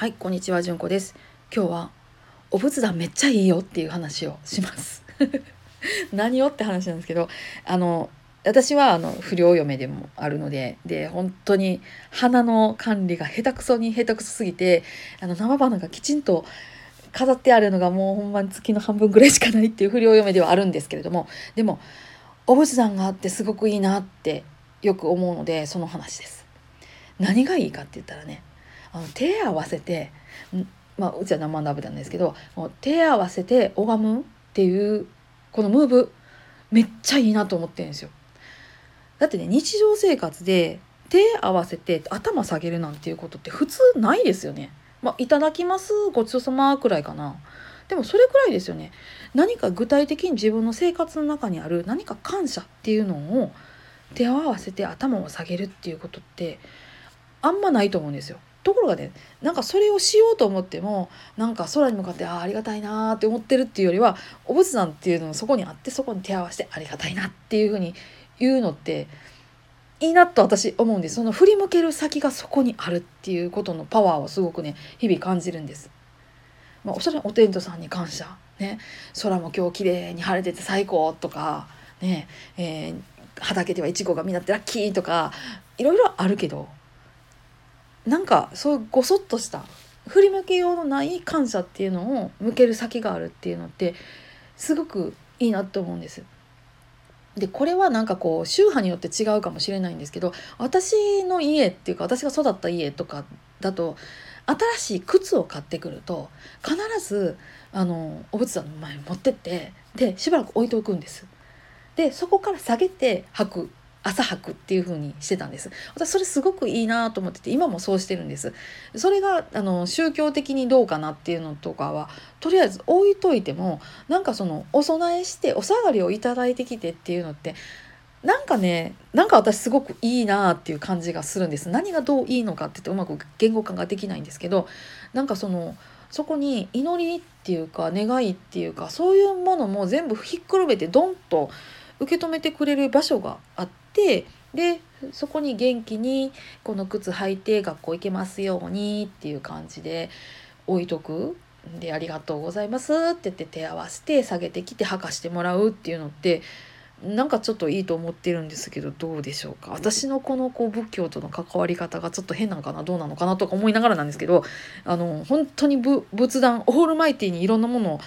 はいこんにちはじゅんこです今日はお仏壇めっちゃいいよっていう話をします 何をって話なんですけどあの私はあの不良嫁でもあるのでで本当に花の管理が下手くそに下手くそすぎてあの生花がきちんと飾ってあるのがもうほんまに月の半分ぐらいしかないっていう不良嫁ではあるんですけれどもでもお仏壇があってすごくいいなってよく思うのでその話です。何がいいかって言ったらねあの手合わせてまあうちは生鍋なんですけど手合わせて拝むっていうこのムーブめっちゃいいなと思ってるんですよ。だってね日常生活で手合わせて頭下げるなんていうことって普通ないですよね。まあ、いただきますごちそうさまくらいかな。でもそれくらいですよね。何か具体的に自分の生活の中にある何か感謝っていうのを手を合わせて頭を下げるっていうことってあんまないと思うんですよ。ところがねなんかそれをしようと思ってもなんか空に向かってあありがたいなって思ってるっていうよりはお仏壇っていうのがそこにあってそこに手合わせてありがたいなっていうふうに言うのっていいなと私思うんです。その振り向ける先がそこにあるっていうことのパワーをすごくね日々感じるんです。まあ、おそらくお天道さんに感謝、ね、空も今日綺麗に晴れてて最高とか、ね。えー、畑ではイチゴが実ってラッキーとかいろいろあるけどなんかそういうごそっとした振り向けようのない感謝っていうのを向ける先があるっていうのってすごくいいなと思うんです。でこれはなんかこう宗派によって違うかもしれないんですけど私の家っていうか私が育った家とかだと新しい靴を買ってくると必ずあのお仏壇の前に持ってってでしばらく置いておくんです。でそこから下げて履く朝履くっていう風にしてたんです。私それすごくいいなと思ってて今もそうしてるんです。それがあの宗教的にどうかなっていうのとかはとりあえず置いといてもなんかそのお供えしてお下がりを頂いてきてっていうのってなんかねなんか私すごくいいなっていう感じがするんです。何がどういいのかって言ってうまく言語化ができないんですけどなんかそのそこに祈りっていうか願いっていうかそういうものも全部ひっくるめてドンと受け止めてくれる場所があってでそこに元気にこの靴履いて学校行けますようにっていう感じで置いとく。で「ありがとうございます」って言って手合わせて下げてきて履かしてもらうっていうのってなんかちょっといいと思ってるんですけどどうでしょうか？私のこのこう仏教との関わり方がちょっと変なのかな？どうなのかな？とか思いながらなんですけどあの本当に仏壇オールマイティにいろんなものを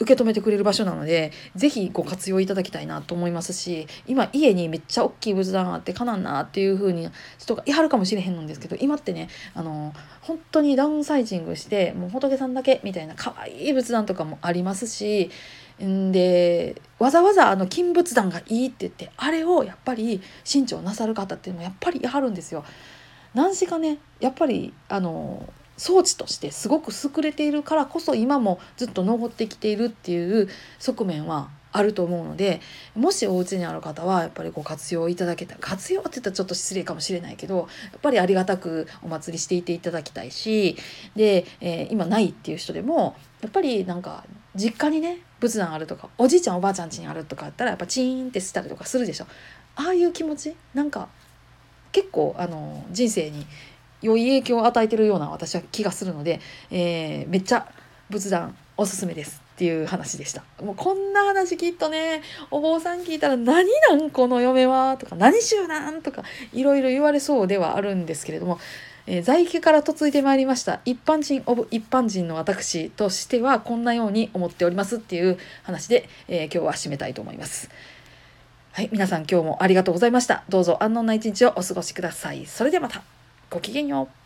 受け止めてくれる場所なので是非ご活用いただきたいなと思いますし今家にめっちゃ大きい仏壇があってかなんなっていう風に人がいはるかもしれへんのですけど今ってねあの本当にダウンサイジングしてもう仏さんだけみたいな可愛い仏壇とかもありますしんでわざわざあの金仏壇がいいって言ってあれをやっぱり新調なさる方っていうのもやっぱりいはるんですよ。何しかねやっぱりあの装置としてすごく優れているからこそ今もずっと残ってきているっていう側面はあると思うのでもしお家にある方はやっぱりご活用いただけたら活用って言ったらちょっと失礼かもしれないけどやっぱりありがたくお祭りしていていただきたいしで、えー、今ないっていう人でもやっぱりなんか実家にね仏壇あるとかおじいちゃんおばあちゃん家にあるとかあったらやっぱチーンってしたりとかするでしょ。ああいう気持ち？なんか結構あの人生に良い影響を与えてるような私は気がするので、えー、めっちゃ仏壇おすすめですっていう話でしたもうこんな話きっとねお坊さん聞いたら「何なんこの嫁は」とか「何週なん?」とかいろいろ言われそうではあるんですけれども、えー、在家から嫁いでまいりました一般人オブ一般人の私としてはこんなように思っておりますっていう話で、えー、今日は締めたいと思います。はい、皆さん今日もありがとうございました。どうぞ安穏な一日をお過ごしください。それではまた。ごきげんよう。